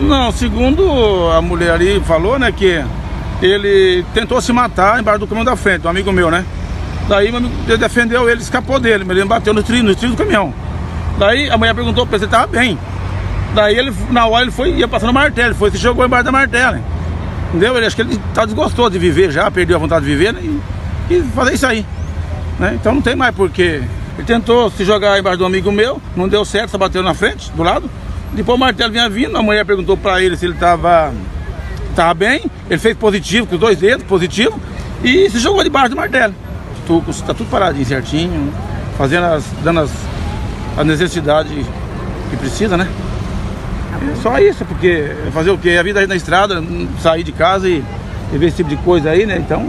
Não, segundo a mulher ali falou, né, que ele tentou se matar embaixo do caminhão da frente, um amigo meu, né? Daí meu amigo defendeu ele, escapou dele, mas ele bateu no trilho, no trilho do caminhão. Daí a mulher perguntou pra ele se ele tava bem. Daí ele, na hora, ele foi, ia passando martelo, foi, se jogou embaixo da martela. Entendeu? Ele acho que ele tá desgostoso de viver já, perdeu a vontade de viver, né? E, e fazer isso aí. Né? Então não tem mais porquê. Ele tentou se jogar embaixo do amigo meu, não deu certo, só bateu na frente, do lado. Depois o martelo vinha vindo, a mulher perguntou pra ele se ele tava, tava bem. Ele fez positivo, com os dois dedos, positivo, e se jogou debaixo do martelo. Tucos, tá tudo paradinho certinho, fazendo as, dando as, as necessidades que precisa, né? É só isso, porque fazer o quê? A vida aí na estrada, sair de casa e, e ver esse tipo de coisa aí, né? Então,